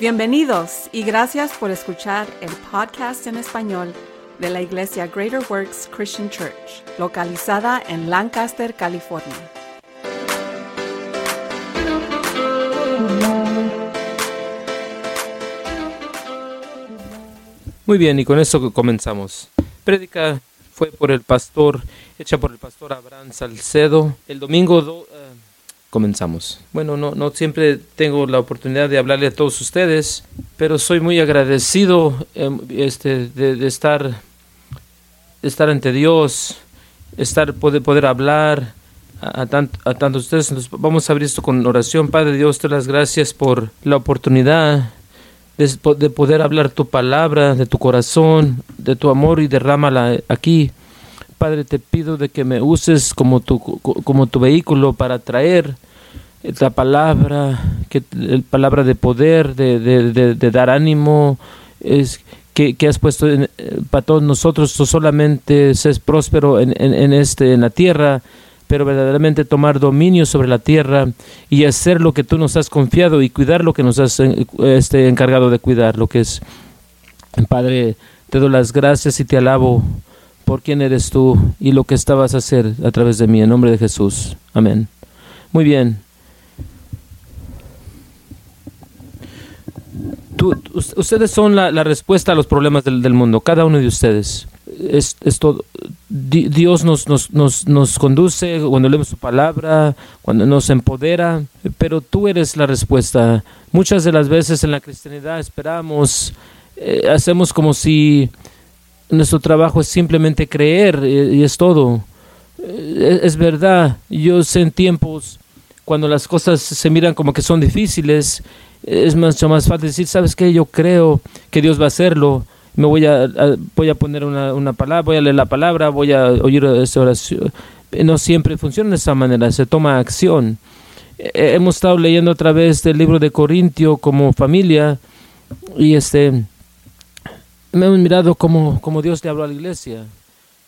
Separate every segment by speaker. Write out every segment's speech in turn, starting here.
Speaker 1: Bienvenidos y gracias por escuchar el podcast en español de la Iglesia Greater Works Christian Church, localizada en Lancaster, California.
Speaker 2: Muy bien, y con eso comenzamos. Prédica fue por el pastor, hecha por el pastor Abraham Salcedo. El domingo do- eh, comenzamos. Bueno, no, no siempre tengo la oportunidad de hablarle a todos ustedes, pero soy muy agradecido em, este, de, estar, estar ante Dios, estar, poder, poder hablar a, a, tant- a tantos ustedes. Vamos a abrir esto con oración. Padre Dios, te las gracias por la oportunidad de, de poder hablar tu palabra, de tu corazón, de tu amor y derrámala aquí. Padre, te pido de que me uses como tu, como tu vehículo para traer la palabra, que la palabra de poder, de, de, de, dar ánimo, es que, que has puesto eh, para todos nosotros. Tú solamente seas próspero en, en, en este, en la tierra, pero verdaderamente tomar dominio sobre la tierra y hacer lo que tú nos has confiado y cuidar lo que nos has eh, este, encargado de cuidar, lo que es. Padre, te doy las gracias y te alabo por quién eres tú y lo que estabas a hacer a través de mí, en nombre de Jesús. Amén. Muy bien. Ustedes son la, respuesta a los problemas del, mundo, cada uno de ustedes. Es, todo. Di- Dios nos conduce cuando leemos su palabra, cuando nos empodera, pero tú eres la respuesta. Muchas de las veces en la cristianidad esperamos, eh, hacemos como si nuestro trabajo es simplemente creer eh, y es todo. Eh, Es, es verdad, yo sé en tiempos cuando las cosas se miran como que son difíciles, es mucho más fácil decir, ¿sabes qué? Yo creo que Dios va a hacerlo. Me voy a, a- voy a poner una, una palabra, voy a leer la palabra, voy a oír esa oración. Eh, No siempre funciona de esa manera, se toma acción. Eh, Hemos estado leyendo otra vez el libro de Corintio como familia y este me hemos mirado como, como Dios le habló a la iglesia.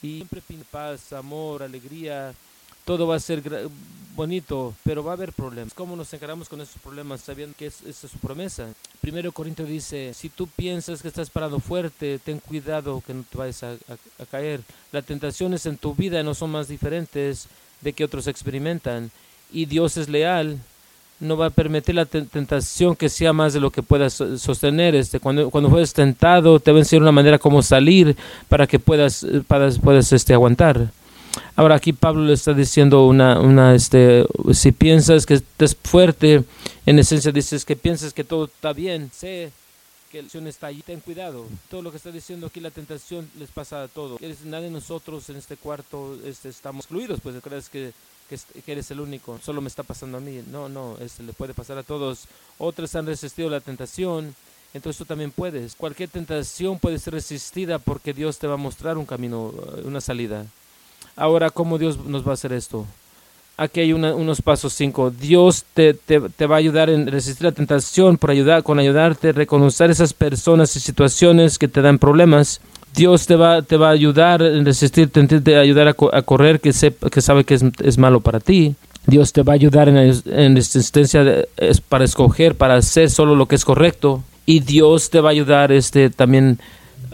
Speaker 2: Y siempre paz, amor, alegría, todo va a ser bonito, pero va a haber problemas. ¿Cómo nos encaramos con esos problemas sabiendo que es, esa es su promesa? Primero Corinto dice, si tú piensas que estás parado fuerte, ten cuidado que no te vayas a, caer. Las tentaciones en tu vida no son más diferentes de que otros experimentan. Y Dios es leal, no va a permitir la ten- tentación que sea más de lo que puedas so- sostener. Este, cuando, cuando fueres tentado, te va a enseñar una manera como salir para que puedas, eh, puedas, puedas este, aguantar. Ahora aquí Pablo le está diciendo una, una, este, si piensas que estás fuerte, en esencia dices que piensas que todo está bien, sé que la tentación está allí, ten cuidado. Todo lo que está diciendo aquí, la tentación les pasa a todos. Nadie de nosotros en este cuarto este, estamos excluidos, pues crees que, que, es- que eres el único, solo me está pasando a mí. No, no, este, le puede pasar a todos. Otros han resistido la tentación, entonces tú también puedes. Cualquier tentación puede ser resistida porque Dios te va a mostrar un camino, una salida. Ahora, ¿cómo Dios nos va a hacer esto? Aquí hay unos pasos cinco. Dios te, te, te va a ayudar en resistir la tentación por ayudar, con ayudarte a reconocer esas personas y situaciones que te dan problemas. Dios te va, te va a ayudar en resistir, te, te ayudar a, a correr que, sep- que sabe que es, es malo para ti. Dios te va a ayudar en, en resistencia es para escoger, para hacer solo lo que es correcto. Y Dios te va a ayudar este, también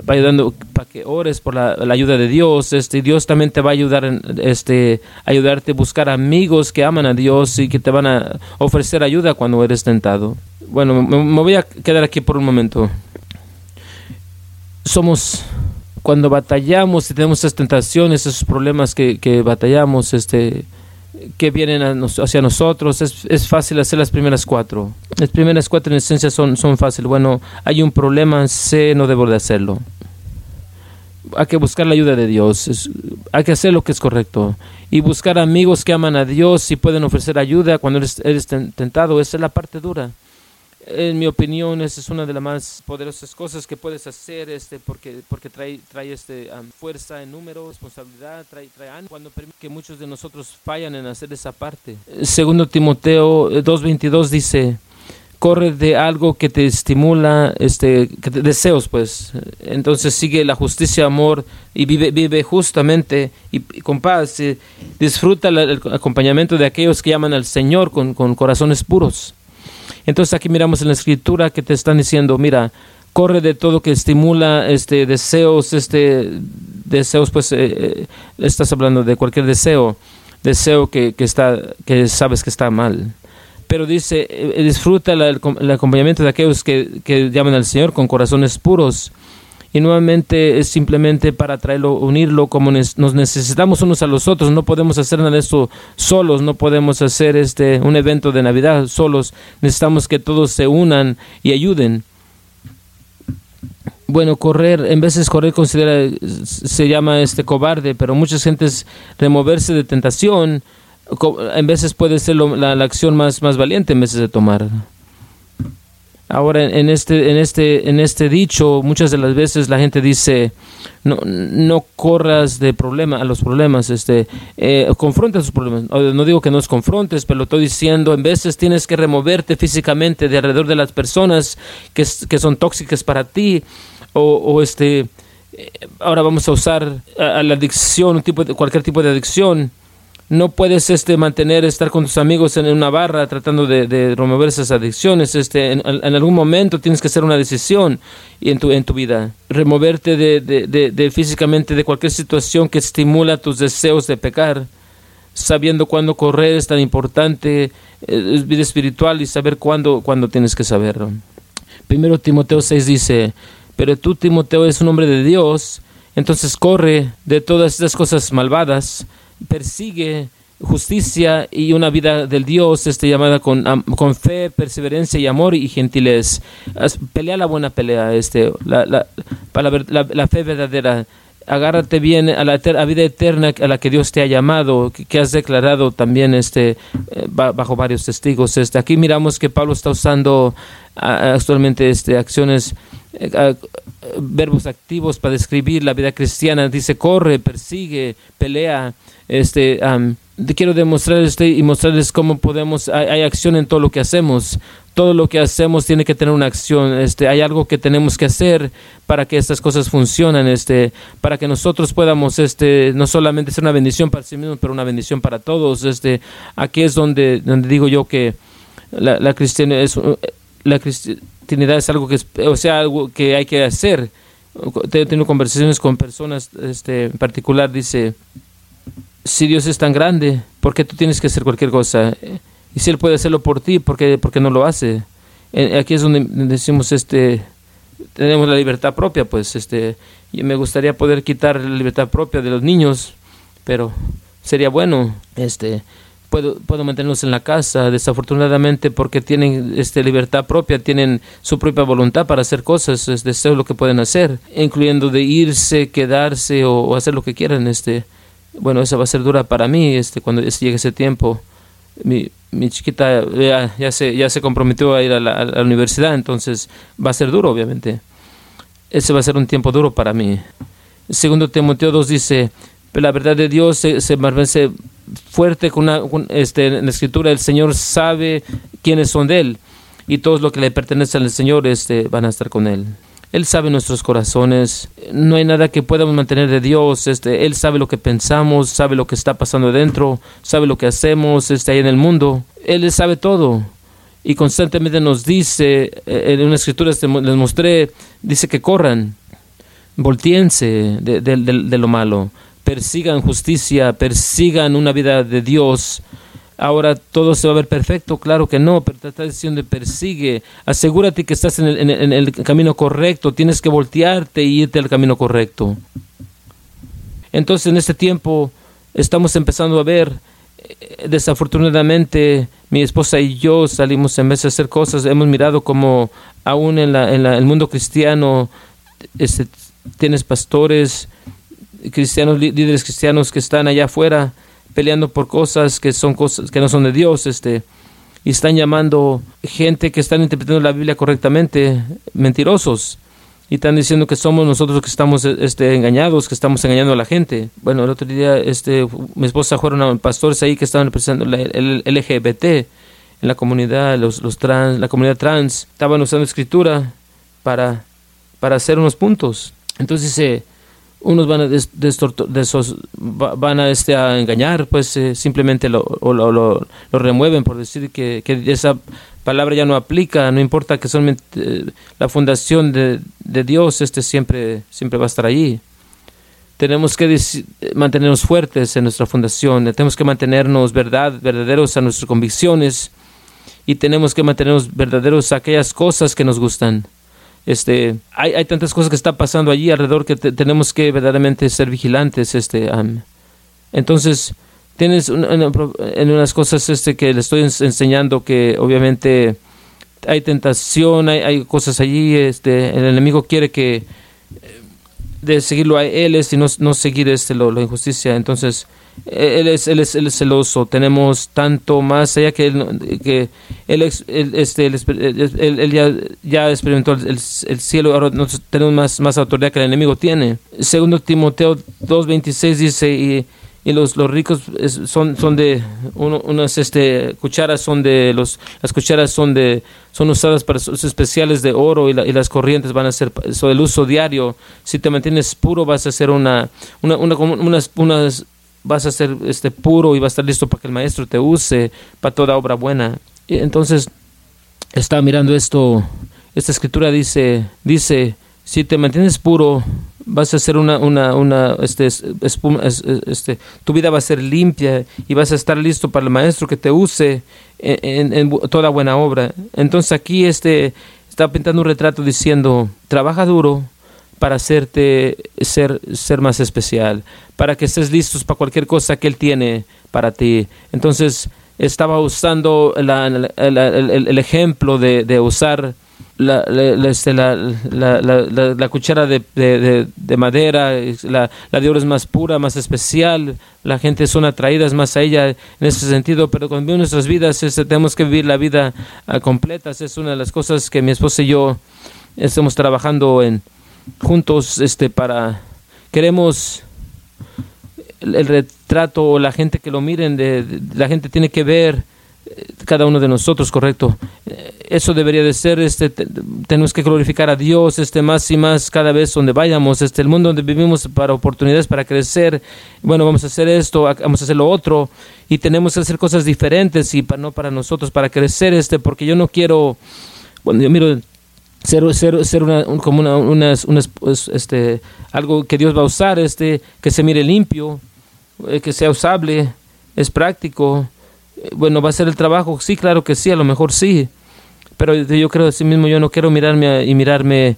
Speaker 2: va ayudando para que ores por la, ayuda de Dios. Este Dios también te va a ayudar este ayudarte a buscar amigos que aman a Dios y que te van a ofrecer ayuda cuando eres tentado. Bueno, me, me voy a quedar aquí por un momento. Somos cuando batallamos y tenemos esas tentaciones, esos problemas que, que batallamos, este que vienen hacia nosotros, es, fácil hacer las primeras cuatro. Las primeras cuatro en esencia son, son fáciles. Bueno, hay un problema, sé, no debo de hacerlo. Hay que buscar la ayuda de Dios, hay que hacer lo que es correcto. Y buscar amigos que aman a Dios y pueden ofrecer ayuda cuando eres, eres ten- tentado, esa es la parte dura. En mi opinión, esa es una de las más poderosas cosas que puedes hacer, este, porque, porque trae, trae este, um, fuerza en número, responsabilidad, trae, trae ánimo, cuando permite que muchos de nosotros fallan en hacer esa parte. Eh, Segundo Timoteo eh, 2.22 dice, corre de algo que te estimula, este, que te- deseos, pues. Entonces sigue la justicia, amor y vive, vive justamente y, y con paz. eh, disfruta el acompañamiento de aquellos que llaman al Señor con, con corazones puros. Entonces aquí miramos en la escritura que te están diciendo, mira, corre de todo que estimula este deseos, este deseos, pues eh, eh, estás hablando de cualquier deseo, deseo que, está, que sabes que está mal. Pero dice, eh, disfruta el, acompañamiento de aquellos que, que llaman al Señor con corazones puros y nuevamente es simplemente para traerlo, unirlo como nos necesitamos unos a los otros. No podemos hacer nada de esto solos, no podemos hacer este un evento de Navidad solos. Necesitamos que todos se unan y ayuden. Bueno, correr, en veces correr considera, se llama este cobarde, pero muchas gentes removerse de tentación, en veces puede ser la, la, acción más, más valiente en veces de tomar. Ahora en este en este en este dicho muchas de las veces la gente dice no no corras de problema a los problemas este eh, confronta sus problemas no digo que no los confrontes pero estoy diciendo en veces tienes que removerte físicamente de alrededor de las personas que, que son tóxicas para ti o, o este eh, ahora vamos a usar la adicción un tipo de cualquier tipo de adicción no puedes este mantener estar con tus amigos en una barra tratando de, remover esas adicciones. Este en, en, algún momento tienes que hacer una decisión en tu en tu vida. Removerte de, de, de, físicamente de cualquier situación que estimula tus deseos de pecar sabiendo cuándo correr es tan importante eh, es vida espiritual y saber cuándo cuándo tienes que saberlo. Primero Timoteo 6 dice pero tú Timoteo es un hombre de Dios entonces corre de todas estas cosas malvadas persigue justicia y una vida del Dios este, llamada con, con fe, perseverancia y amor y gentilez. Pelea la buena pelea, este, la, la, la, la fe verdadera. Agárrate bien a la vida eterna a la que Dios te ha llamado, que, has declarado también este, eh, bajo varios testigos. Este, aquí miramos que Pablo está usando actualmente este, acciones eh, verbos activos para describir la vida cristiana. Dice corre, persigue, pelea, este, quiero demostrar este y mostrarles cómo podemos, hay, acción en todo lo que hacemos. Todo lo que hacemos tiene que tener una acción. Este, hay algo que tenemos que hacer para que estas cosas funcionen, este, para que nosotros podamos, este, no solamente ser una bendición para sí mismos, pero una bendición para todos. Este, aquí es donde, donde digo yo que la, la cristianidad es, la cristianidad es algo que, o sea, algo que hay que hacer. Tengo conversaciones con personas, este, en particular dice, si Dios es tan grande, ¿por qué tú tienes que hacer cualquier cosa? Y si Él puede hacerlo por ti, ¿por qué, no lo hace? Aquí es donde decimos, este, tenemos la libertad propia, pues, este, y me gustaría poder quitar la libertad propia de los niños, pero sería bueno, este, puedo, puedo mantenerlos en la casa, desafortunadamente porque tienen este, libertad propia, tienen su propia voluntad para hacer cosas, es deseo lo que pueden hacer, incluyendo de irse, quedarse o, o hacer lo que quieran, este, bueno, esa va a ser dura para mí este, cuando llegue ese tiempo. Mi, mi chiquita ya, ya, se, ya se comprometió a ir a la, universidad, entonces va a ser duro, obviamente. Ese va a ser un tiempo duro para mí. Segundo Timoteo 2 dice, la verdad de Dios se, se fuerte con una, este, en la escritura, el Señor sabe quiénes son de Él y todos los que le pertenecen al Señor este, van a estar con Él. Él sabe nuestros corazones. No hay nada que podamos mantener de Dios. Este, Él sabe lo que pensamos, sabe lo que está pasando dentro, sabe lo que hacemos este, ahí en el mundo. Él sabe todo. Y constantemente nos dice, eh, en una escritura este, les mostré, dice que corran, volteense de, de lo malo, persigan justicia, persigan una vida de Dios. Ahora todo se va a ver perfecto, claro que no, pero te está diciendo persigue, asegúrate que estás en el, en camino correcto, tienes que voltearte y irte al camino correcto. Entonces en este tiempo estamos empezando a ver, eh, desafortunadamente mi esposa y yo salimos en vez de hacer cosas, hemos mirado como aún en la, el mundo cristiano este, tienes pastores cristianos, líderes cristianos que están allá afuera, peleando por cosas que son cosas que no son de Dios, este, y están llamando gente que están interpretando la Biblia correctamente mentirosos y están diciendo que somos nosotros que estamos este, engañados, que estamos engañando a la gente. Bueno, el otro día este, mi esposa fueron pastores ahí que estaban representando el, LGBT en la comunidad, los, los trans, la comunidad trans, estaban usando escritura para, para hacer unos puntos. Entonces dice, unos van a, de esos, van a, este, a engañar, pues eh, simplemente lo, lo, lo, remueven por decir que, que esa palabra ya no aplica, no importa que solamente eh, la fundación de, de, Dios este siempre, siempre va a estar allí. Tenemos que mantenernos fuertes en nuestra fundación, tenemos que mantenernos verdad, verdaderos a nuestras convicciones y tenemos que mantenernos verdaderos a aquellas cosas que nos gustan. Este, hay, hay tantas cosas que están pasando allí alrededor que tenemos que verdaderamente ser vigilantes. Este, entonces, tienes en unas cosas este, que le estoy enseñando que obviamente hay tentación, hay, hay, cosas allí, este, el enemigo quiere que eh, de seguirlo a él es y no, no seguir este, lo, la injusticia. Entonces, él es, él es, él es celoso. Tenemos tanto más allá que él, que él, este, él, ya, ya, experimentó el, cielo. Ahora tenemos más, más autoridad que el enemigo tiene. Segundo Timoteo 2.26 dice, y, y los, los ricos son, son de unas este, cucharas son de los las cucharas son de son usadas para usos especiales de oro y, y las corrientes van a ser so, el uso diario si te mantienes puro vas a hacer una, una, una unas, unas vas a ser este, puro y vas a estar listo para que el maestro te use para toda obra buena. Y entonces, estaba mirando esto, esta escritura dice, dice, si te mantienes puro, vas a ser una, una, una este, espuma, este, tu vida va a ser limpia y vas a estar listo para el maestro que te use en, en toda buena obra. Entonces aquí este, está pintando un retrato diciendo, trabaja duro, para hacerte ser, ser más especial, para que estés listos para cualquier cosa que Él tiene para ti. Entonces estaba usando el, ejemplo de, usar este, la cuchara de, de, de, madera, la, de oro es más pura, más especial, la gente son atraídas más a ella en ese sentido, pero cuando vivimos nuestras vidas tenemos que vivir la vida uh, completa, es una de las cosas que mi esposa y yo estamos trabajando en, juntos este para queremos el, retrato o la gente que lo miren de, la gente tiene que ver eh, cada uno de nosotros correcto. Eh, eso debería de ser este tenemos que glorificar a Dios este más y más cada vez donde vayamos este el mundo donde vivimos para oportunidades para crecer. Bueno vamos a hacer esto vamos a hacer lo otro y tenemos que hacer cosas diferentes y para, no para nosotros para crecer este porque yo no quiero bueno yo miro ser, ser, ser una, como una, unas, este, algo que Dios va a usar, este, que se mire limpio, eh, que sea usable, es práctico. Eh, bueno, va a ser el trabajo, sí, claro que sí, a lo mejor sí, pero yo creo de mismo, yo no quiero mirarme y mirarme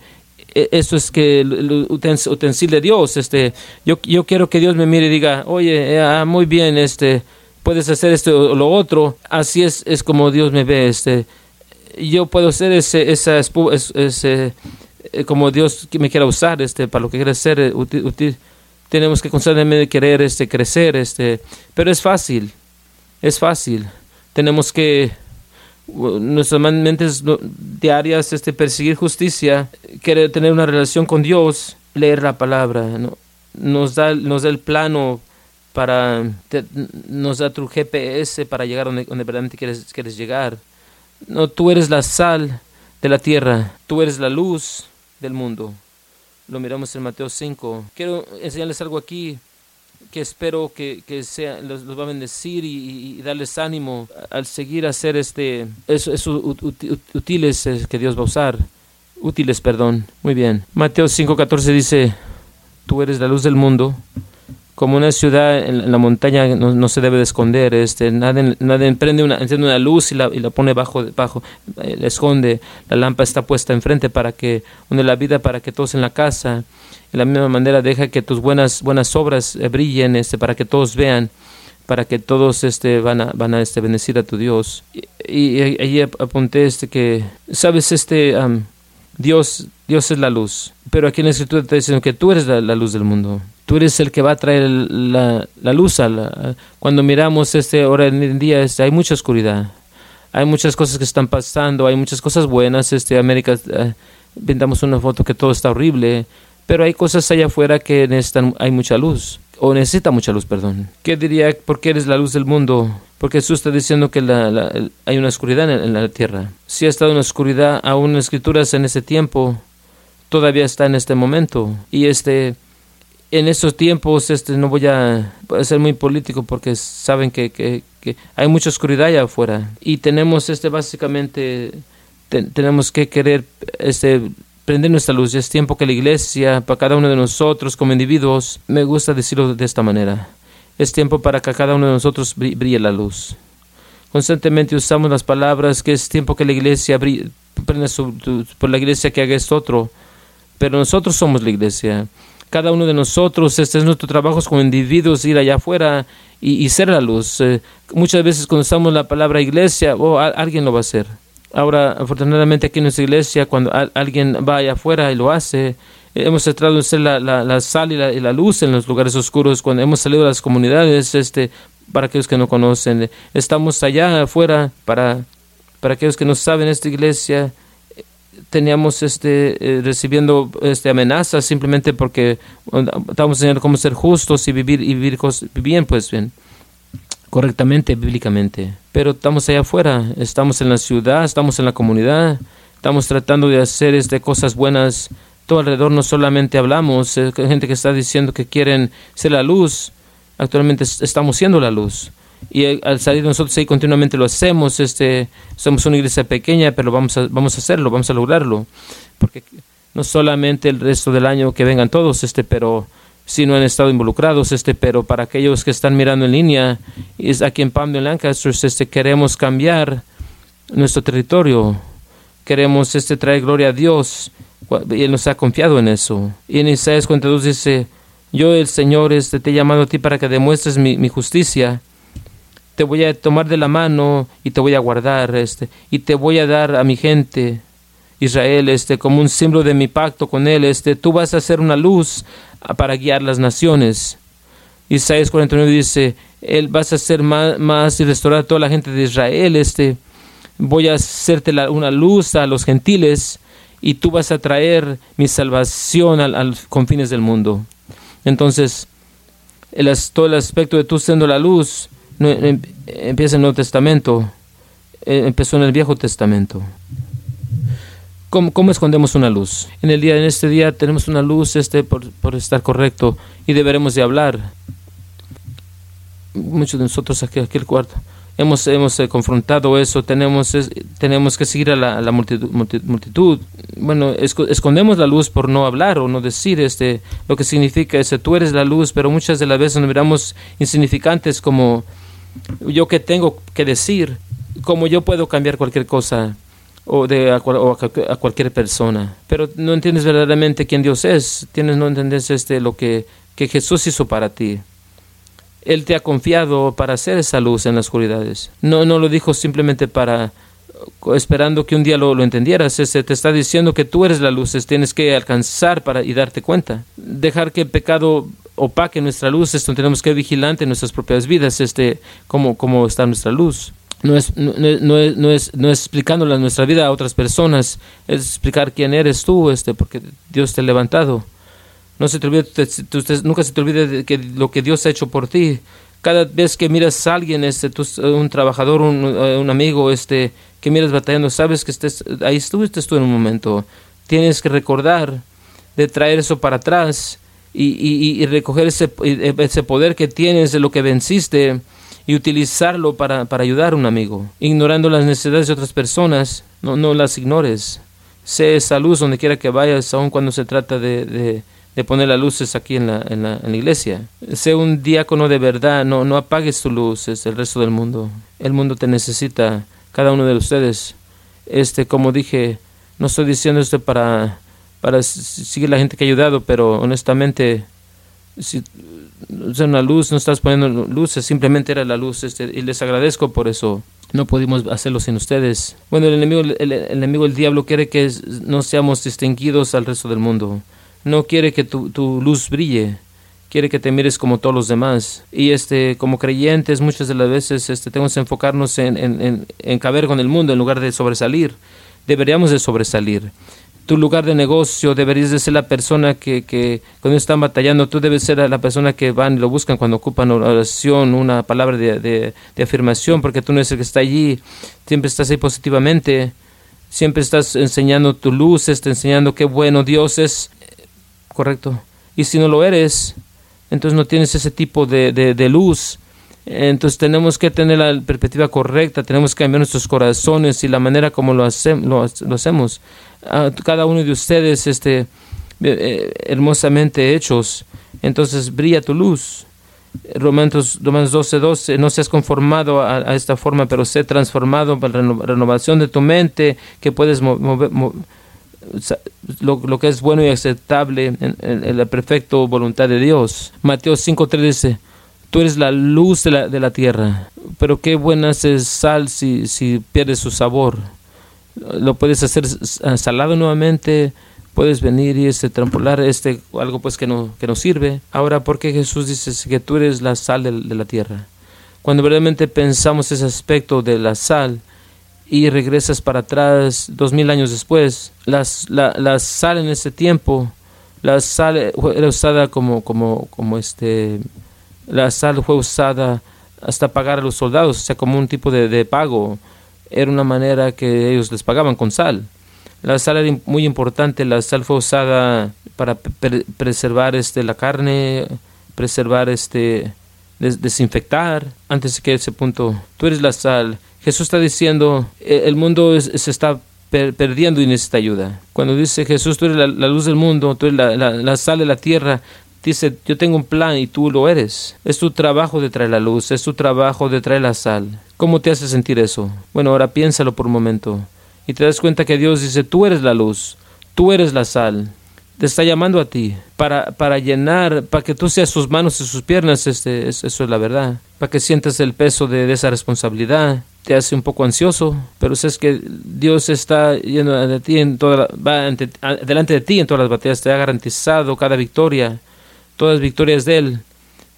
Speaker 2: e, eso es que el utensilio de Dios, este, yo, yo quiero que Dios me mire y diga, oye, eh, ah, muy bien, este, puedes hacer esto o lo otro, así es, es como Dios me ve, este, yo puedo ser ese, esa ese, eh, como Dios me quiera usar este, para lo que quiera ser eh, útil, Tenemos que constantemente querer este, crecer, este, pero es fácil, es fácil. Tenemos que nuestras mentes diarias este, perseguir justicia, querer tener una relación con Dios, leer la palabra, ¿no? nos, da, nos da el plano para, nos da tu GPS para llegar donde, donde verdaderamente quieres, quieres llegar. No, tú eres la sal de la tierra, tú eres la luz del mundo. Lo miramos en Mateo 5. Quiero enseñarles algo aquí que espero que, que sea, los, va a bendecir y, darles ánimo al seguir hacer este, eso, útiles que Dios va a usar. Útiles, perdón. Muy bien. Mateo 5.14 dice, tú eres la luz del mundo como una ciudad en la montaña no, se debe de esconder, este, nadie, nadie prende una, enciende una luz y la, y la pone bajo, bajo eh, esconde, la lámpara está puesta enfrente para que, une la vida para que todos en la casa, de la misma manera deja que tus buenas, buenas obras eh, brillen, este, para que todos vean, para que todos este, van a, van a este, bendecir a tu Dios. Y, ahí apunté este que, sabes, este, Dios, Dios es la luz, pero aquí en la escritura te dicen que tú eres la luz del mundo tú eres el que va a traer la, la luz. A la, cuando miramos este hora en día, este, hay mucha oscuridad. Hay muchas cosas que están pasando, hay muchas cosas buenas. Este, América, eh, pintamos una foto que todo está horrible, pero hay cosas allá afuera que necesitan, hay mucha luz, o necesita mucha luz, perdón. ¿Qué diría? Porque eres la luz del mundo. Porque Jesús está diciendo que la, hay una oscuridad en, en, la tierra. Si ha estado una oscuridad, aún en escrituras en ese tiempo, todavía está en este momento. Y este en estos tiempos este no voy a, ser muy político porque saben que, que, hay mucha oscuridad allá afuera y tenemos este básicamente tenemos que querer este prender nuestra luz. Es tiempo que la iglesia, para cada uno de nosotros como individuos, me gusta decirlo de esta manera, es tiempo para que cada uno de nosotros brille la luz. Constantemente usamos las palabras que es tiempo que la iglesia brille, por la iglesia que haga esto otro, pero nosotros somos la iglesia. Cada uno de nosotros, este es nuestro trabajo como individuos, ir allá afuera y, ser la luz. Eh, muchas veces cuando usamos la palabra iglesia, oh, alguien lo va a hacer. Ahora, afortunadamente aquí en nuestra iglesia, cuando alguien va allá afuera y lo hace, eh, hemos tratado de ser la, la, sal y la, y la, luz en los lugares oscuros. Cuando hemos salido a las comunidades, este, para aquellos que no conocen, eh, estamos allá afuera para, para aquellos que no saben esta iglesia. Teníamos este, recibiendo este, amenazas simplemente porque estábamos enseñando cómo ser justos y vivir y vivir bien, pues bien correctamente bíblicamente. Pero estamos allá afuera, estamos en la ciudad, estamos en la comunidad, estamos tratando de hacer este, cosas buenas. Todo alrededor no solamente hablamos, eh, gente que está diciendo que quieren ser la luz, actualmente estamos siendo la luz. Y al salir nosotros ahí continuamente lo hacemos, este, somos una iglesia pequeña, pero vamos a, vamos a hacerlo, vamos a lograrlo. Porque no solamente el resto del año que vengan todos, este, pero si no han estado involucrados, este, pero para aquellos que están mirando en línea, es aquí en Palm de Lancaster, este, queremos cambiar nuestro territorio, queremos este, traer gloria a Dios, y Él nos ha confiado en eso. Y en Isaías 42 dice, yo el Señor este, te he llamado a ti para que demuestres mi justicia, te voy a tomar de la mano y te voy a guardar, este, y te voy a dar a mi gente, Israel, este, como un símbolo de mi pacto con él, este, tú vas a ser una luz para guiar las naciones. Isaías 49 dice, él vas a ser más, y restaurar a toda la gente de Israel, este, voy a hacerte una luz a los gentiles y tú vas a traer mi salvación a, los confines del mundo. Entonces, el, todo el aspecto de tú siendo la luz empieza en el Nuevo Testamento, eh, empezó en el Viejo Testamento. ¿Cómo, escondemos una luz? En el día, en este día tenemos una luz este por, estar correcto y deberemos de hablar. Muchos de nosotros aquí, aquí el cuarto hemos, hemos eh, confrontado eso, tenemos, tenemos que seguir a la, multitud, Bueno, escondemos la luz por no hablar o no decir este, lo que significa ese, tú eres la luz, pero muchas de las veces nos miramos insignificantes como yo que tengo que decir, como yo puedo cambiar cualquier cosa o, de, a, cualquier persona. Pero no entiendes verdaderamente quién Dios es. Tienes, no entiendes este, lo que, que Jesús hizo para ti. Él te ha confiado para hacer esa luz en las oscuridades. No, no lo dijo simplemente para esperando que un día lo, lo entendieras. Este, te está diciendo que tú eres la luz, tienes que alcanzar para y darte cuenta. Dejar que el pecado opaque nuestra luz, esto tenemos que vigilante en nuestras propias vidas, este, cómo, cómo está nuestra luz no es, no, no, es, no, es, no es explicándole nuestra vida a otras personas, es explicar quién eres tú, este, porque Dios te ha levantado. No se te olvide, nunca se te olvide de que lo que Dios ha hecho por ti. Cada vez que miras a alguien, este, un trabajador, un, un, amigo, este, que miras batallando, sabes que estés, ahí estuviste tú en un momento. Tienes que recordar de traer eso para atrás y, y, recoger ese, ese poder que tienes de lo que venciste y utilizarlo para, para ayudar a un amigo, ignorando las necesidades de otras personas, no, no las ignores. Sé esa luz donde quiera que vayas, aun cuando se trata de, de poner las luces aquí en la, en, la, en la, iglesia. Sé un diácono de verdad, no, no apagues tu luz, es el resto del mundo. El mundo te necesita, cada uno de ustedes. Este, como dije, no estoy diciendo esto para, para seguir la gente que ha ayudado, pero honestamente, si una luz, no estás poniendo luces, simplemente era la luz, este, y les agradezco por eso. No pudimos hacerlo sin ustedes. Bueno, el enemigo, el, enemigo, el diablo, quiere que no seamos distinguidos al resto del mundo. No quiere que tu, luz brille quiere que te mires como todos los demás. Y este, como creyentes, muchas de las veces este, tenemos que enfocarnos en, en, en, caber con el mundo en lugar de sobresalir. Deberíamos de sobresalir tu lugar de negocio, deberías de ser la persona que, que cuando están batallando, tú debes ser la persona que van y lo buscan cuando ocupan oración, una palabra de, de, afirmación, porque tú no eres el que está allí, siempre estás ahí positivamente, siempre estás enseñando tu luz, estás enseñando qué bueno Dios es, correcto. Y si no lo eres, entonces no tienes ese tipo de, luz, Entonces tenemos que tener la perspectiva correcta, tenemos que cambiar nuestros corazones y la manera como lo, hacemos. Ah, cada uno de ustedes este, eh, hermosamente hechos, entonces brilla tu luz. Romanos, Romanos 12, 12, no seas conformado a, esta forma, pero sé transformado por la renovación de tu mente, que puedes mover, lo, que es bueno y aceptable en, la perfecta voluntad de Dios. Mateo 5, 3 dice, tú eres la luz de la, de la tierra, pero qué buena es sal si, si pierde su sabor. Lo puedes hacer salado nuevamente, puedes venir y este trampolar este algo pues que no que nos sirve ahora porque Jesús dice que tú eres la sal de, la tierra cuando verdaderamente pensamos ese aspecto de la sal y regresas para atrás dos mil años después. La, la sal en ese tiempo la sal era usada como como como este la sal fue usada hasta pagar a los soldados o sea como un tipo de, de pago. Era una manera que ellos les pagaban con sal. La sal era muy importante, la sal fue usada para preservar este, la carne, preservar, este, desinfectar. Antes que ese punto, tú eres la sal. Jesús está diciendo, e-, el mundo se está perdiendo y necesita ayuda. Cuando dice Jesús, tú eres la, luz del mundo, tú eres la, sal de la tierra, dice, yo tengo un plan y tú lo eres. Es tu trabajo de traer la luz, es tu trabajo de traer la sal. ¿Cómo te hace sentir eso? Bueno, ahora piénsalo por un momento y te das cuenta que Dios dice, tú eres la luz, tú eres la sal, te está llamando a ti para, para llenar, para que tú seas sus manos y sus piernas, este, eso es la verdad, para que sientas el peso de, esa responsabilidad. Te hace un poco ansioso, pero sabes que Dios está yendo de ti en toda va delante de ti en todas las batallas, te ha garantizado cada victoria, todas las victorias de Él.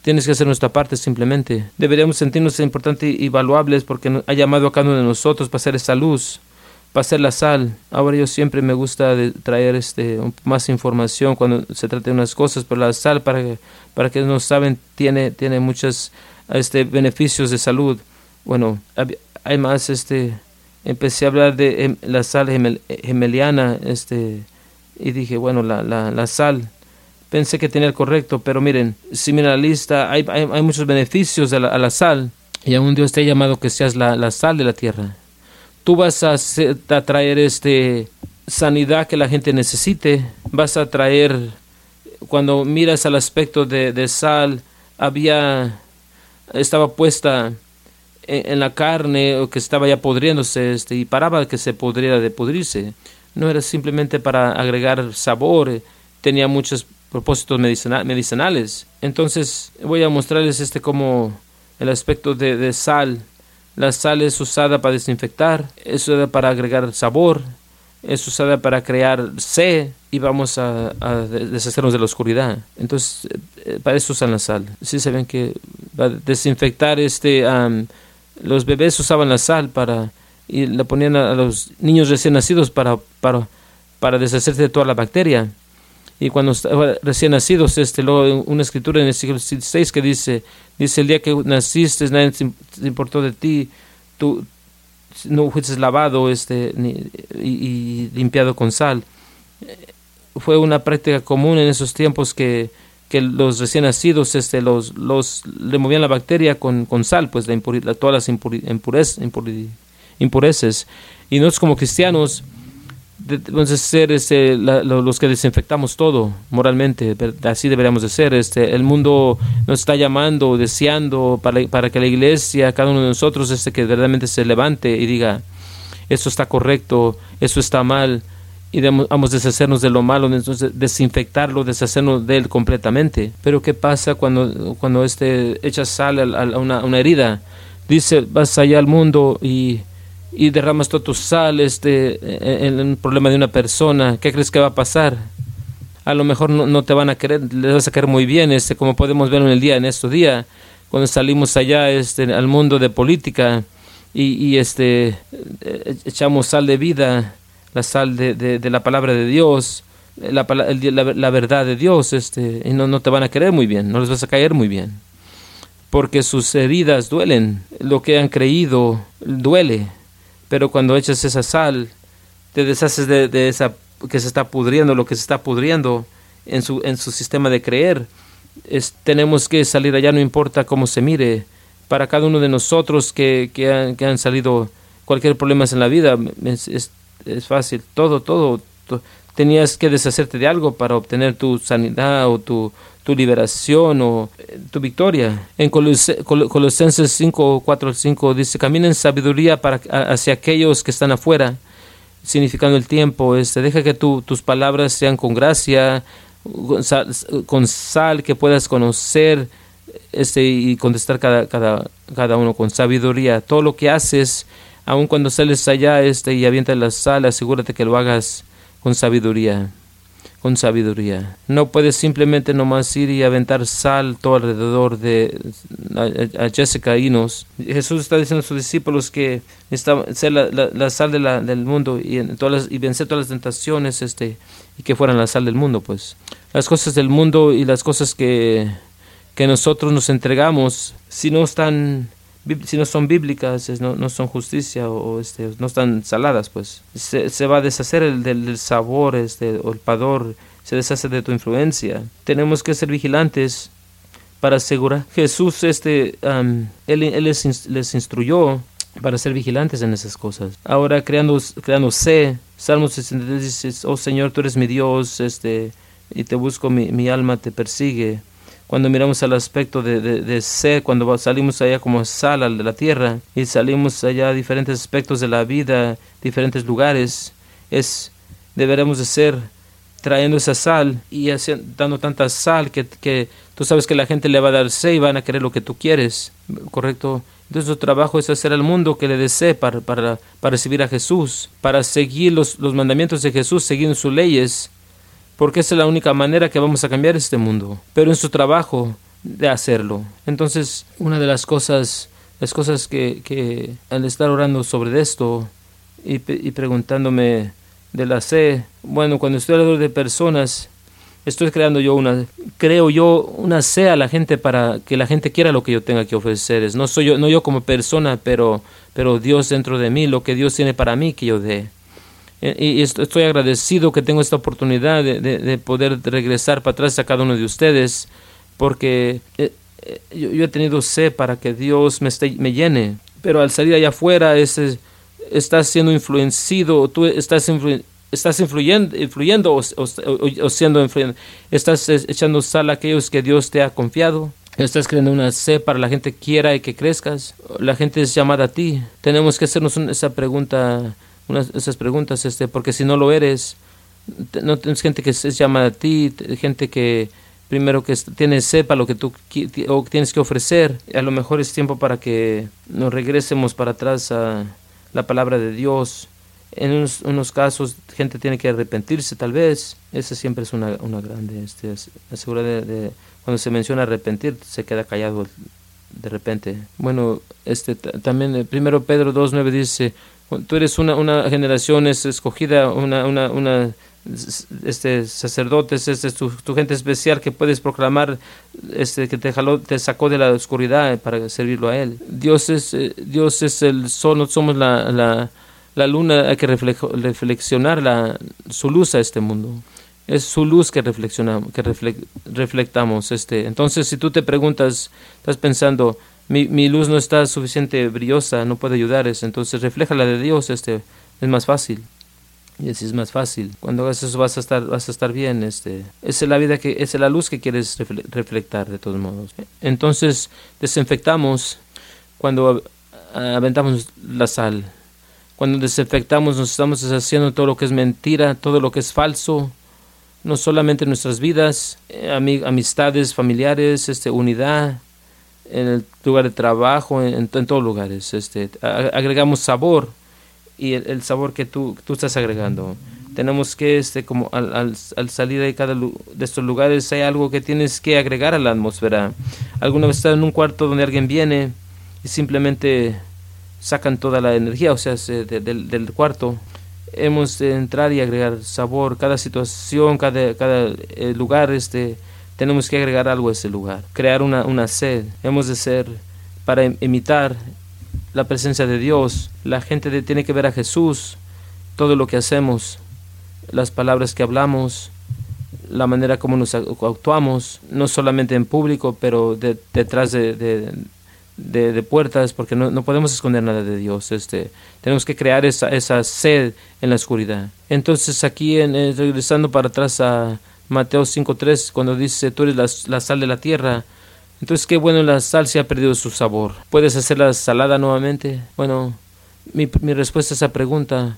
Speaker 2: Tienes que hacer nuestra parte simplemente. Deberíamos sentirnos importantes y valuables porque ha llamado a cada uno de nosotros para hacer esa luz para hacer la sal. Ahora yo siempre me gusta traer este más información cuando se trata de unas cosas, pero la sal para que para que no saben tiene tiene muchos este beneficios de salud. Bueno, hay más este empecé a hablar de em, la sal gemeliana este y dije, bueno, la, la, sal pensé que tenía el correcto, pero miren, si miran la lista, hay, hay, hay muchos beneficios a la, a la, sal y aún Dios te ha llamado que seas la, la sal de la tierra tú vas a, traer este sanidad que la gente necesite, vas a traer, cuando miras al aspecto de, sal, había, estaba puesta en, la carne o que estaba ya podriéndose este, y paraba que se podría de pudrirse. No era simplemente para agregar sabor, tenía muchos propósitos medicinales. Entonces voy a mostrarles este como el aspecto de sal la sal es usada para desinfectar, es usada para agregar sabor, es usada para crear sed y vamos a, deshacernos de la oscuridad. Entonces, eh, para eso usan la sal. Sí se ven que para desinfectar este, los bebés usaban la sal para y la ponían a, los niños recién nacidos para, para, para deshacerse de toda la bacteria y cuando estaba recién nacidos, este, luego una escritura en el siglo XVI que dice, dice el día que naciste nadie se importó de ti, tú no fuiste lavado este, y, limpiado con sal. Fue una práctica común en esos tiempos que, que los recién nacidos este, los, los removían la bacteria con, con sal, pues la todas las impurezas, impurezas. Y nosotros como cristianos, debemos de ser este, los que desinfectamos todo moralmente, así deberíamos de ser. Este, el mundo nos está llamando, deseando para, para que la iglesia, cada uno de nosotros, este, que verdaderamente se levante y diga, esto está correcto, esto está mal, y a deshacernos de lo malo, entonces desinfectarlo, deshacernos de él completamente. Pero ¿qué pasa cuando, cuando este, echas sal a, una, una herida? Dice, vas allá al mundo y y derramas toda tu sal este, en un problema de una persona, ¿qué crees que va a pasar? A lo mejor no, te van a querer, les vas a caer muy bien, este, como podemos ver en el día, en estos días, cuando salimos allá este, al mundo de política y, este, eh, echamos sal de vida, la sal de, de, la palabra de Dios, la, la, verdad de Dios, este, y no, no te van a querer muy bien, no les vas a caer muy bien, porque sus heridas duelen, lo que han creído duele pero cuando echas esa sal, te deshaces de, esa que se está pudriendo, lo que se está pudriendo en su, en su sistema de creer. Tenemos que salir allá, no importa cómo se mire, para cada uno de nosotros que, que, han, que han salido cualquier problema en la vida. Es, es, fácil, todo, todo, to- Tenías que deshacerte de algo para obtener tu sanidad o tu, tu liberación o eh, tu victoria. En Colose- Col- Colosenses 5, 4 al 5 dice, camina en sabiduría para, hacia aquellos que están afuera, significando el tiempo. Este, deja que tu- tus palabras sean con gracia, con sal, con sal que puedas conocer este, y contestar cada, cada, cada uno con sabiduría. Todo lo que haces, aun cuando sales allá este, y avientas la sal, asegúrate que lo hagas con sabiduría. Con sabiduría. No puedes simplemente nomás ir y aventar sal todo alrededor de a, Jessica Inos. Jesús está diciendo a sus discípulos que necesitaban ser la, la- sal de la- del mundo y, en todas las- y vencer todas las tentaciones este, y que fueran la sal del mundo. pues Las cosas del mundo y las cosas que, que nosotros nos entregamos, si no están si no son bíblicas, no, no son justicia o, o, este, no están saladas, pues se, se va a deshacer el del, del sabor, este, o el pador, se deshace de tu influencia. Tenemos que ser vigilantes para asegurar. Jesús, este, am, él, él les, les instruyó para ser vigilantes en esas cosas. Ahora creando, creándose, Salmos 63 dice, oh Señor, tú eres mi Dios, este, y te busco, mi, mi alma te persigue cuando miramos al aspecto de, de, de ser, cuando salimos allá como sal al de la tierra y salimos allá a diferentes aspectos de la vida, diferentes lugares, es deberemos de ser trayendo esa sal y haci- dando tanta sal que, que tú sabes que la gente le va a dar sed y van a querer lo que tú quieres, ¿correcto? Entonces tu trabajo es hacer al mundo que le desee para, para, para recibir a Jesús, para seguir los, los mandamientos de Jesús, seguir sus leyes, porque esa es la única manera que vamos a cambiar este mundo, pero en su trabajo de hacerlo. Entonces, una de las cosas, las cosas que, al estar orando sobre esto y, preguntándome de la C, bueno, cuando estoy alrededor de personas, estoy creando yo una, creo yo una C a la gente para que la gente quiera lo que yo tenga que ofrecerles. No soy yo, no yo como persona, pero, pero Dios dentro de mí, lo que Dios tiene para mí que yo dé. Eh, Y y est- estoy agradecido que tengo esta oportunidad de, de- de poder regresar para atrás a cada uno de ustedes, porque eh, eh, yo, he tenido sed para que Dios me, esté- me llene, pero al salir allá afuera ese, estás siendo influenciado, tú estás, estás influyendo, influyendo o, siendo influyendo, estás echando sal a aquellos que Dios te ha confiado. Estás creando una sed para la gente quiera y que crezcas. La gente es llamada a ti. Tenemos que hacernos esa pregunta unas esas preguntas este porque si no lo eres no tienes gente que es llamada a ti te- gente que primero que tiene sed para lo que tú o tienes que ofrecer. A lo mejor es tiempo para que nos regresemos para atrás a la palabra de Dios. En unos, unos casos gente tiene que arrepentirse tal vez. Esa siempre es una, una grande este es- asegura de, de- cuando se menciona arrepentir se queda callado de repente. Bueno este ta- también eh, primero Pedro 2.9 dice tú eres una, una generación es escogida, una, una, una este sacerdotes, este es tu, tu gente especial que puedes proclamar, este que te jaló, te sacó de la oscuridad para servirlo a él. Dios es eh, Dios es el sol, no somos la, la, la luna, hay que reflejo- reflexionar la, su luz a este mundo. Es su luz que reflexionamos, que refle- reflectamos. Este. Entonces, si tú te preguntas, estás pensando, mi, mi luz no está suficiente brillosa, no puede ayudar, es- entonces refleja la de Dios, este, es más fácil. Y así es más fácil. Cuando hagas eso vas a estar, vas a estar bien. Este, esa es la vida que, esa es la luz que quieres refle- reflectar de todos modos. Entonces desinfectamos cuando aventamos la sal. Cuando desinfectamos nos estamos deshaciendo todo lo que es mentira, todo lo que es falso, no solamente en nuestras vidas, eh, ami- amistades, familiares, este, unidad, en el lugar de trabajo, en, en todos lugares. Este, agregamos sabor y el, el sabor que tú, tú estás agregando. Tenemos que, este, como al, al, al salir de cada de estos lugares, hay algo que tienes que agregar a la atmósfera. Alguna vez estás en un cuarto donde alguien viene y simplemente sacan toda la energía, o sea, se- de- del, del cuarto. Hemos de entrar y agregar sabor. Cada situación, cada, cada eh, lugar, este, tenemos que agregar algo a ese lugar. Crear una, una sed. Hemos de ser para im- imitar la presencia de Dios. La gente de- tiene que ver a Jesús, todo lo que hacemos, las palabras que hablamos, la manera como nos actuamos, no solamente en público, pero de- detrás de, de- de, puertas porque no, no, podemos esconder nada de Dios. Este, tenemos que crear esa, esa sed en la oscuridad. Entonces aquí, en, eh, regresando para atrás a Mateo 5.3, cuando dice, tú eres la, la, sal de la tierra, entonces qué bueno la sal se ha perdido su sabor. ¿Puedes hacerla salada nuevamente? Bueno, mi, mi respuesta a esa pregunta,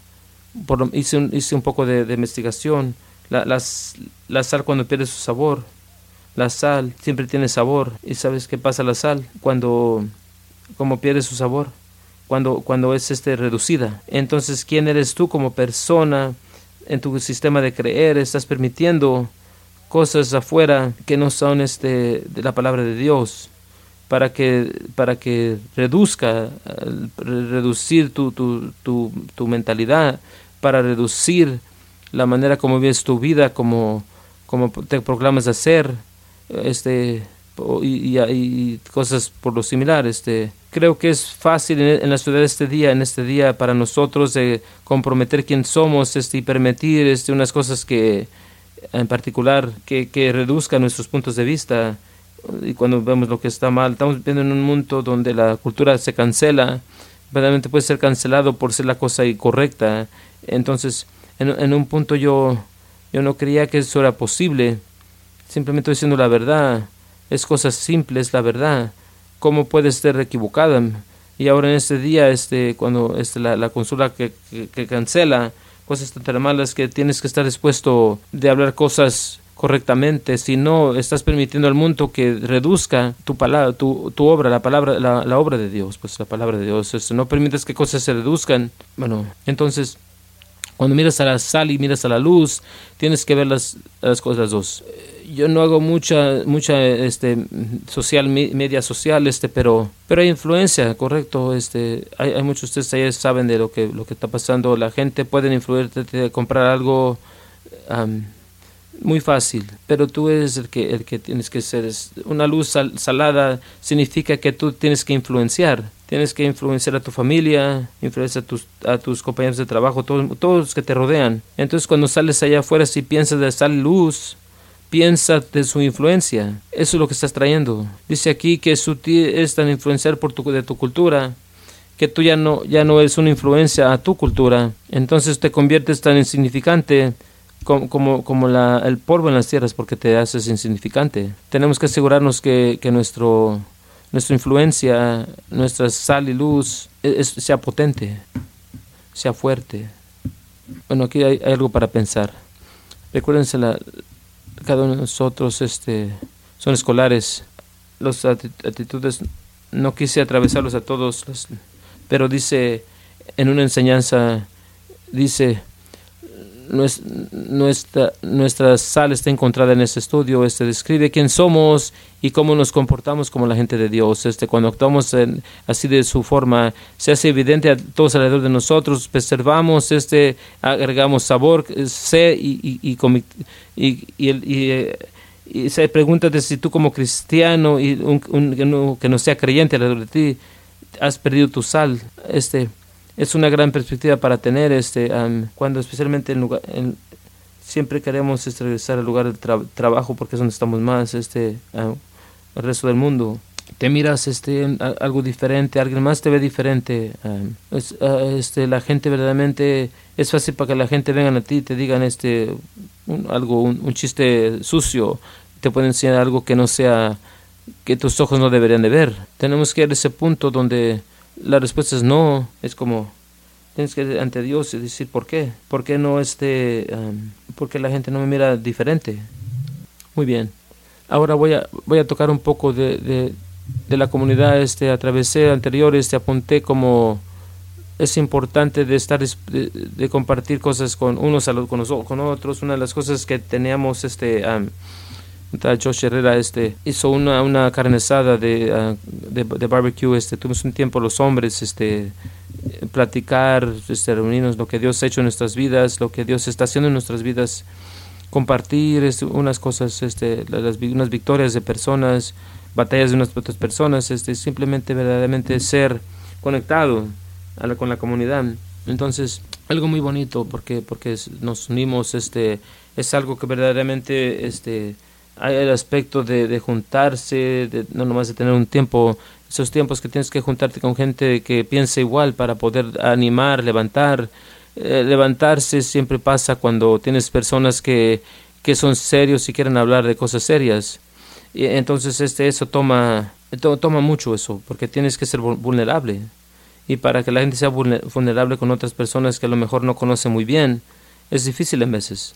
Speaker 2: por, hice, un, hice un poco de, de investigación. La, la sal cuando pierde su sabor la sal siempre tiene sabor. ¿Y sabes qué pasa la sal? Cuando como pierde su sabor, cuando, cuando es este reducida. Entonces, ¿quién eres tú como persona en tu sistema de creer? Estás permitiendo cosas afuera que no son este de la palabra de Dios para que para que reduzca reducir tu, tu, tu, tu mentalidad para reducir la manera como vives tu vida como como te proclamas hacer este y, y, cosas por lo similar este. Creo que es fácil en, la ciudad de este día en este día para nosotros de comprometer quién somos este y permitir este unas cosas que en particular que, que reduzcan nuestros puntos de vista y cuando vemos lo que está mal estamos viviendo en un mundo donde la cultura se cancela verdaderamente puede ser cancelado por ser la cosa incorrecta entonces en, en un punto yo yo no creía que eso era posible Simplemente diciendo la verdad. Es cosas simples, la verdad. ¿Cómo puede ser equivocada? Y ahora en este día, este, cuando este, la, la consulta que, que, cancela cosas tan malas que tienes que estar dispuesto de hablar cosas correctamente, si no estás permitiendo al mundo que reduzca tu palabra, tu, tu obra, la palabra, la, la, obra de Dios, pues la palabra de Dios, este, no permites que cosas se reduzcan, bueno, entonces cuando miras a la sal y miras a la luz, tienes que ver las, las cosas dos yo no hago mucha mucha este social media social este pero pero hay influencia correcto este hay, hay muchos de ustedes saben de lo que lo que está pasando. La gente puede influirte a comprar algo muy fácil pero tú eres el que el que tienes que ser una luz salada significa que tú tienes que influenciar tienes que influenciar a tu familia influenciar a tus a tus compañeros de trabajo todos todos los que te rodean. Entonces cuando sales allá afuera si piensas de sal luz piensa de su influencia. Eso es lo que estás trayendo. Dice aquí que su es tan influenciar por tu, de tu cultura que tú ya no, ya no eres una influencia a tu cultura. Entonces te conviertes tan insignificante como, como, como la, el polvo en las tierras porque te haces insignificante. Tenemos que asegurarnos que, que nuestro, nuestra influencia, nuestra sal y luz es, sea potente, sea fuerte. Bueno, aquí hay, hay algo para pensar. Recuérdense la, cada uno de nosotros este, son escolares. Las actitudes no quise atravesarlos a todos, pero dice en una enseñanza, dice, nuestra, nuestra sal está encontrada en este estudio, este describe quién somos y cómo nos comportamos como la gente de Dios. Este, cuando actuamos así de su forma, se hace evidente a todos alrededor de nosotros, preservamos, este, agregamos sabor, sé y, y, y, y, se pregunta de si tú como cristiano y un, que no sea creyente alrededor de ti, has perdido tu sal. Este, es una gran perspectiva para tener este cuando especialmente en lugar siempre queremos este, regresar al lugar de trabajo porque es donde estamos más este el resto del mundo. Te miras este algo diferente alguien más te ve diferente este la gente verdaderamente es fácil para que la gente venga a ti y te digan este algo un, chiste sucio te pueden enseñar algo que no sea que tus ojos no deberían de ver. Tenemos que ir a ese punto donde la respuesta es no. Es como, tienes que ante Dios y decir, ¿por qué? ¿Por qué no este, um, porque la gente no me mira diferente? Muy bien. Ahora voy a, voy a tocar un poco de, de, de la comunidad. Este, atravesé anterior, este, apunté como es importante de estar de, de compartir cosas con unos a los, con, los, con otros. Una de las cosas que teníamos este um, Josh Herrera este, hizo una, una carne asada de, ah, de, barbecue. Este, tuvimos un tiempo los hombres este, platicar, este, reunirnos, lo que Dios ha hecho en nuestras vidas, lo que Dios está haciendo en nuestras vidas, compartir este, unas cosas, este, las, unas victorias de personas, batallas de unas otras personas, este, simplemente verdaderamente ser conectado a la, con la comunidad. Entonces, algo muy bonito porque, porque nos unimos, este, es algo que verdaderamente este, hay el aspecto de, de juntarse, de, no nomás de tener un tiempo, esos tiempos que tienes que juntarte con gente que piensa igual para poder animar, levantar. Eh, levantarse siempre pasa cuando tienes personas que, que son serios y quieren hablar de cosas serias. Y entonces este, eso toma, toma mucho eso, porque tienes que ser vulnerable. Y para que la gente sea vulnerable con otras personas que a lo mejor no conoce muy bien, es difícil en veces.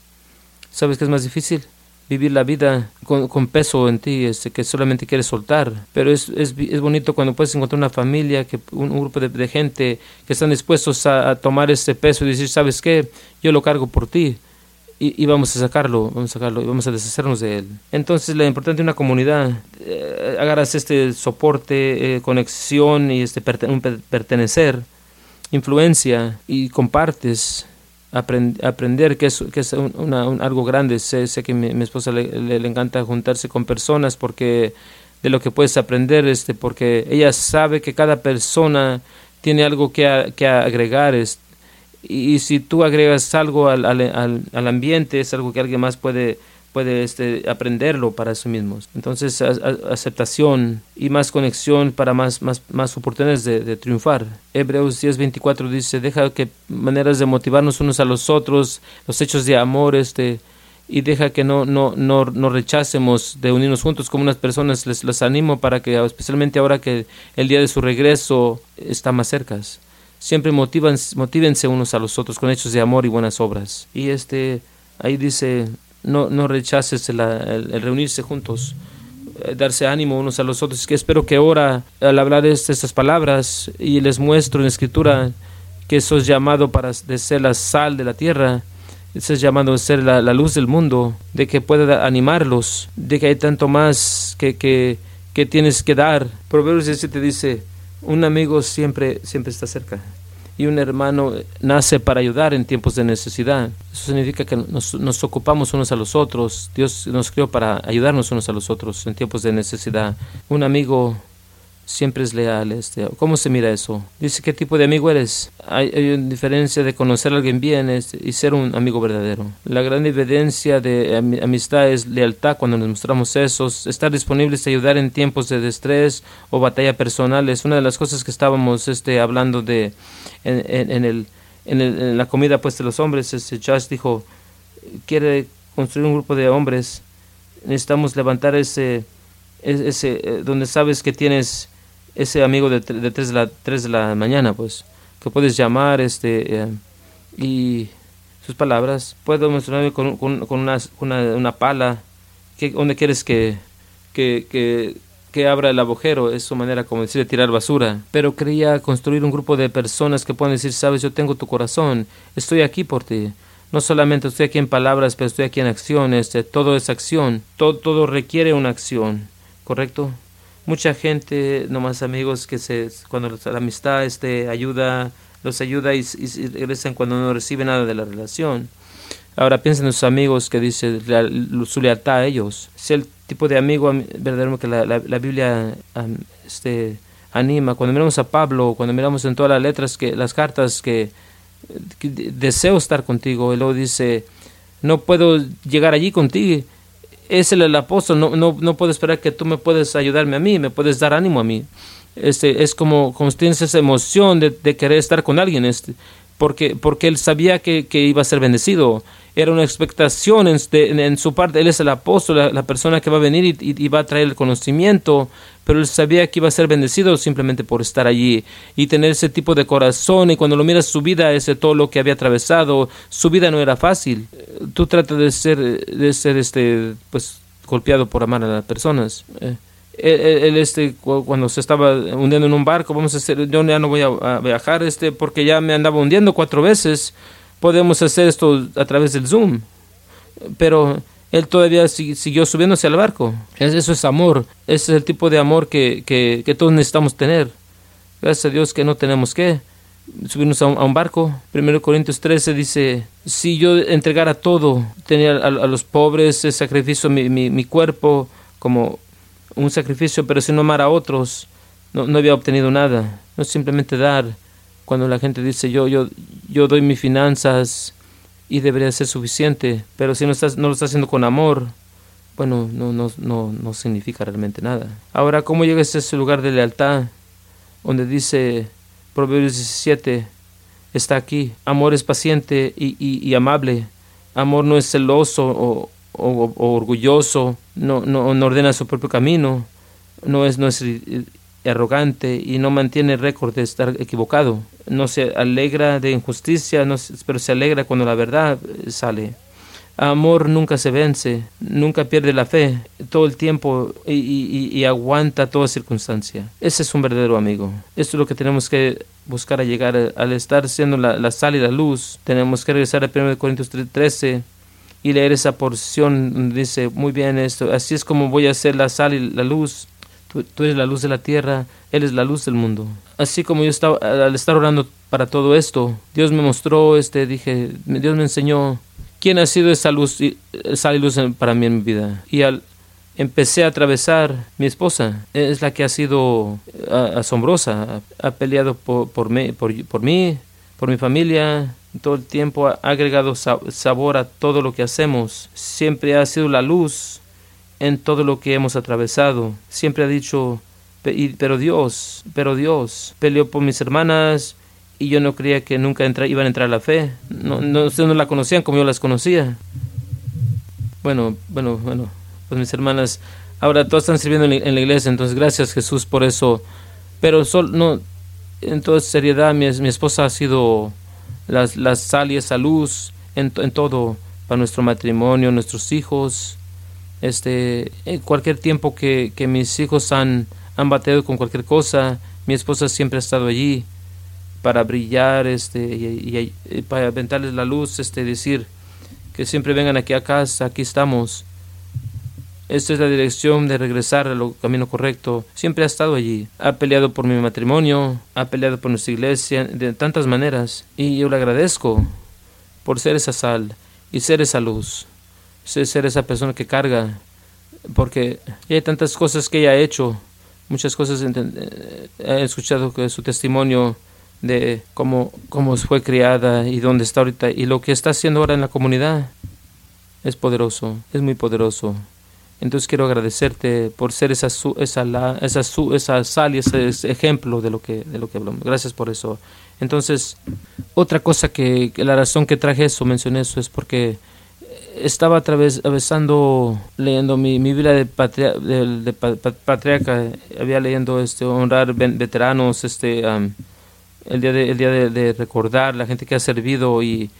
Speaker 2: ¿Sabes qué es más difícil? Vivir la vida con, con, peso en ti, este, que solamente quieres soltar. Pero es, es, es, bonito cuando puedes encontrar una familia, que un, grupo de, gente que están dispuestos a, tomar ese peso y decir, ¿sabes qué? Yo lo cargo por ti. Y, y, vamos a sacarlo, vamos a sacarlo y vamos a deshacernos de él. Entonces, la importante de una comunidad, eh, agarras este soporte, eh, conexión y este un pertenecer, influencia y compartes aprender que es, que es una, algo grande. Sé, sé que mi, mi esposa le, le, encanta juntarse con personas porque de lo que puedes aprender, este, porque ella sabe que cada persona tiene algo que, a, que agregar. Y, y, si tú agregas algo al, al, al, ambiente, es algo que alguien más puede puede este, aprenderlo para sí mismos. Entonces, aceptación y más conexión para más, más, más oportunidades de, de triunfar. Hebreos 10:24 dice, deja que maneras de motivarnos unos a los otros, los hechos de amor, este, y deja que no, no, no, no rechacemos de unirnos juntos como unas personas. Les, les animo para que, especialmente ahora que el día de su regreso está más cerca, siempre motívense unos a los otros con hechos de amor y buenas obras. Y este, ahí dice no, no rechaces el, reunirse juntos, eh, darse ánimo unos a los otros. Que espero que ahora, al hablar estas palabras y les muestro en la escritura que sos llamado para de ser la sal de la tierra, sos llamado a ser la, la, luz del mundo, de que pueda animarlos, de que hay tanto más que, que, que tienes que dar. Proverbios 17 dice, un amigo siempre, siempre está cerca y un hermano nace para ayudar en tiempos de necesidad. Eso significa que nos, nos, ocupamos unos a los otros. Dios nos creó para ayudarnos unos a los otros en tiempos de necesidad. Un amigo siempre es leal. Este. ¿Cómo se mira eso? Dice, ¿qué tipo de amigo eres? Hay, una diferencia de conocer a alguien bien este, y ser un amigo verdadero. La gran evidencia de amistad es lealtad cuando nos mostramos esos, estar disponibles a ayudar en tiempos de estrés o batalla personal. Es una de las cosas que estábamos este, hablando de en, el, en, el, en, la comida pues de los hombres. Este, Josh dijo, quiere construir un grupo de hombres. Necesitamos levantar ese, ese, eh, donde sabes que tienes ese amigo de, de 3 de la, 3 de la mañana, pues, que puedes llamar este eh, y sus palabras, puedo mostrarme con, una, una, una, pala, que, donde quieres que, que, que, abra el agujero, es su manera como decir de tirar basura, pero quería construir un grupo de personas que puedan decir, sabes, yo tengo tu corazón, estoy aquí por ti. No solamente estoy aquí en palabras, pero estoy aquí en acciones, todo es acción, todo, todo requiere una acción, ¿correcto? Mucha gente, nomás amigos, que se, cuando la amistad este, ayuda, los ayuda y, y, regresan cuando no reciben nada de la relación. Ahora piensen en sus amigos que dice la, su lealtad a ellos. Si el tipo de amigo verdadero que la, la, Biblia este, anima. Cuando miramos a Pablo, cuando miramos en todas las letras, que las cartas que, que deseo estar contigo, y luego dice, no puedo llegar allí contigo es el, apóstol, no, no, no puedo esperar que tú me puedes ayudarme a mí, me puedes dar ánimo a mí. Este, es como, como tienes esa emoción de, querer estar con alguien, este, porque, porque él sabía que, que iba a ser bendecido era una expectación en, en, su parte. Él es el apóstol, la, persona que va a venir y, y, va a traer el conocimiento, pero él sabía que iba a ser bendecido simplemente por estar allí y tener ese tipo de corazón. Y cuando lo miras su vida, ese todo lo que había atravesado, su vida no era fácil. Tú tratas de ser, de ser este, pues, golpeado por amar a las personas. Eh, él, él, este cuando se estaba hundiendo en un barco vamos a hacer yo ya no voy a, a viajar este porque ya me andaba hundiendo cuatro veces podemos hacer esto a través del Zoom. Pero él todavía siguió subiéndose al barco. Eso es amor. Ese es el tipo de amor que, que, que todos necesitamos tener. Gracias a Dios que no tenemos que subirnos a un, barco. Primero Corintios 13 dice, si yo entregara todo, tenía a, los pobres, sacrificio, mi, cuerpo como un sacrificio, pero si no amara a otros, no, no había obtenido nada. No simplemente dar cuando la gente dice yo, yo, yo doy mis finanzas y debería ser suficiente, pero si no, estás, no lo estás haciendo con amor, bueno, no, no, no, no significa realmente nada. Ahora, ¿cómo llegas a ese lugar de lealtad donde dice Proverbios 17, está aquí, amor es paciente y, y, amable, amor no es celoso o, o, orgulloso, no, no, ordena su propio camino, no es, no es arrogante y no mantiene récord de estar equivocado, no se alegra de injusticia, pero se alegra cuando la verdad sale. Amor nunca se vence, nunca pierde la fe, todo el tiempo y, aguanta toda circunstancia. Ese es un verdadero amigo. Esto es lo que tenemos que buscar a llegar. Al estar siendo la, sal y la luz, tenemos que regresar a 1 Corintios 13 y leer esa porción donde dice, muy bien esto, así es como voy a ser la sal y la luz. Tú, eres la luz de la tierra, Él es la luz del mundo. Así como yo estaba, al estar orando para todo esto, Dios me mostró, este, dije, Dios me enseñó quién ha sido esa luz, esa luz para mí en mi vida. Y al empecé a atravesar mi esposa, es la que ha sido asombrosa, ha, peleado por, por, por, por mí, por mi familia, todo el tiempo ha agregado sabor a todo lo que hacemos, siempre ha sido la luz en todo lo que hemos atravesado, siempre ha dicho, pero Dios, pero Dios, peleó por mis hermanas, y yo no creía que nunca iban a entrar a la fe. No, no, ustedes no la conocían como yo las conocía. Bueno, bueno, bueno, pues mis hermanas, ahora todas están sirviendo en la, iglesia, entonces gracias Jesús por eso. Pero solo, no, en toda seriedad, mi, esposa ha sido la, la sal y esa luz en, en todo, para nuestro matrimonio, nuestros hijos. Este, en cualquier tiempo que, que mis hijos han, han bateado con cualquier cosa, mi esposa siempre ha estado allí para brillar este, y, para aventarles la luz, este, decir que siempre vengan aquí a casa, aquí estamos. Esta es la dirección de regresar al camino correcto. Siempre ha estado allí. Ha peleado por mi matrimonio, ha peleado por nuestra iglesia de tantas maneras. Y yo le agradezco por ser esa sal y ser esa luz. Ser esa persona que carga. Porque hay tantas cosas que ella ha hecho. Muchas cosas eh, he escuchado que su testimonio de cómo, cómo fue criada y dónde está ahorita y lo que está haciendo ahora en la comunidad es poderoso, es muy poderoso. Entonces quiero agradecerte por ser esa esa la, esa esa sal y ese, ejemplo de lo que de lo que hablamos. Gracias por eso. Entonces, otra cosa que, la razón que traje eso, mencioné eso es porque estaba atravesando leyendo mi, mi Biblia de, patria, de, patriarca, había leyendo este honrar veteranos, este el día de, el día de, recordar la gente que ha servido y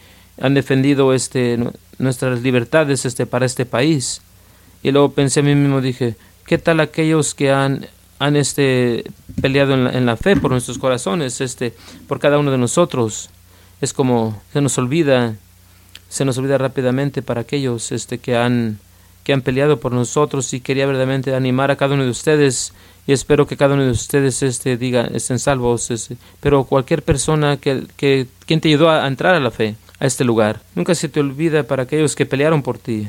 Speaker 2: han defendido este nuestras libertades este para este país. Y luego pensé a mí mismo dije qué tal aquellos que han han este peleado en la, en la fe por nuestros corazones este por cada uno de nosotros es como se nos olvida se nos olvida rápidamente para aquellos este que han que han peleado por nosotros y quería verdaderamente animar a cada uno de ustedes y espero que cada uno de ustedes este, diga, estén salvos, este, pero cualquier persona que, que, quien te ayudó a entrar a la fe, a este lugar, nunca se te olvida para aquellos que pelearon por ti,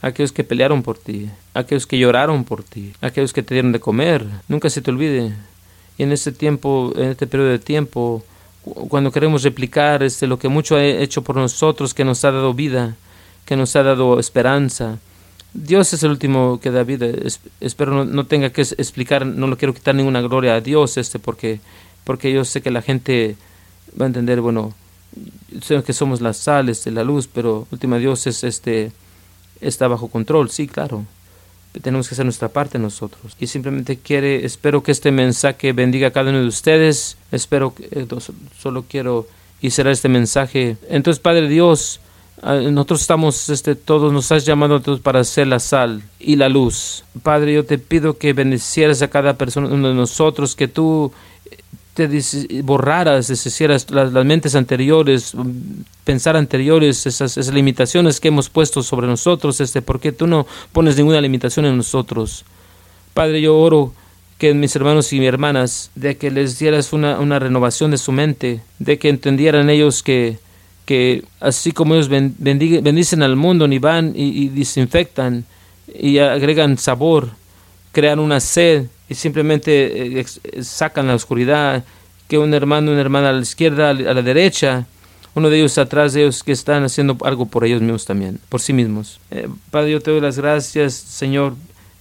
Speaker 2: aquellos que pelearon por ti, aquellos que lloraron por ti, aquellos que te dieron de comer, nunca se te olvide. Y en este tiempo, en este periodo de tiempo, cuando queremos replicar este, lo que mucho ha hecho por nosotros, que nos ha dado vida, que nos ha dado esperanza, Dios es el último que da vida. espero no, tenga que explicar, no lo quiero quitar ninguna gloria a Dios, este, porque, porque yo sé que la gente va a entender, bueno, sé que somos las sales de la luz, pero última Dios es este está bajo control, sí, claro. Tenemos que hacer nuestra parte nosotros. Y simplemente quiere, espero que este mensaje bendiga a cada uno de ustedes. Espero eh, solo quiero y será este mensaje. Entonces, Padre Dios, Ah, nosotros estamos, este, todos nos has llamado todos para ser la sal y la luz. Padre, yo te pido que bendecieras a cada persona uno de nosotros, que tú te borraras, deshicieras las, las, mentes anteriores, mm, pensar anteriores, esas, limitaciones que hemos puesto sobre nosotros, este, porque tú no pones ninguna limitación en nosotros. Padre, yo oro que mis hermanos y mis hermanas, de que les dieras una, una renovación de su mente, de que entendieran ellos que que así como ellos bendicen al mundo, ni van y, desinfectan y agregan sabor, crean una sed y simplemente eh, sacan la oscuridad, que un hermano, una hermana a la izquierda, a la derecha, uno de ellos atrás de ellos que están haciendo algo por ellos mismos también, por sí mismos. Eh, Padre, yo te doy las gracias, Señor,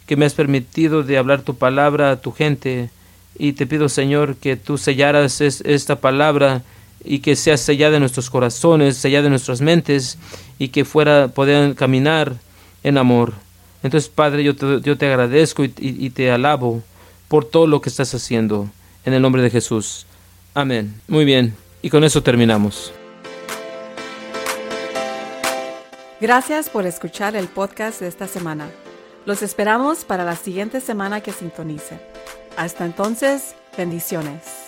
Speaker 2: que me has permitido de hablar tu palabra a tu gente. Y te pido, Señor, que tú sellaras esta palabra y que sea sellada en nuestros corazones, sellada en nuestras mentes y que fuera poder caminar en amor. Entonces, Padre, yo te, yo te agradezco y, y te alabo por todo lo que estás haciendo. En el nombre de Jesús. Amén. Muy bien. Y con eso terminamos.
Speaker 1: Gracias por escuchar el podcast de esta semana. Los esperamos para la siguiente semana que sintonicen. Hasta entonces, bendiciones.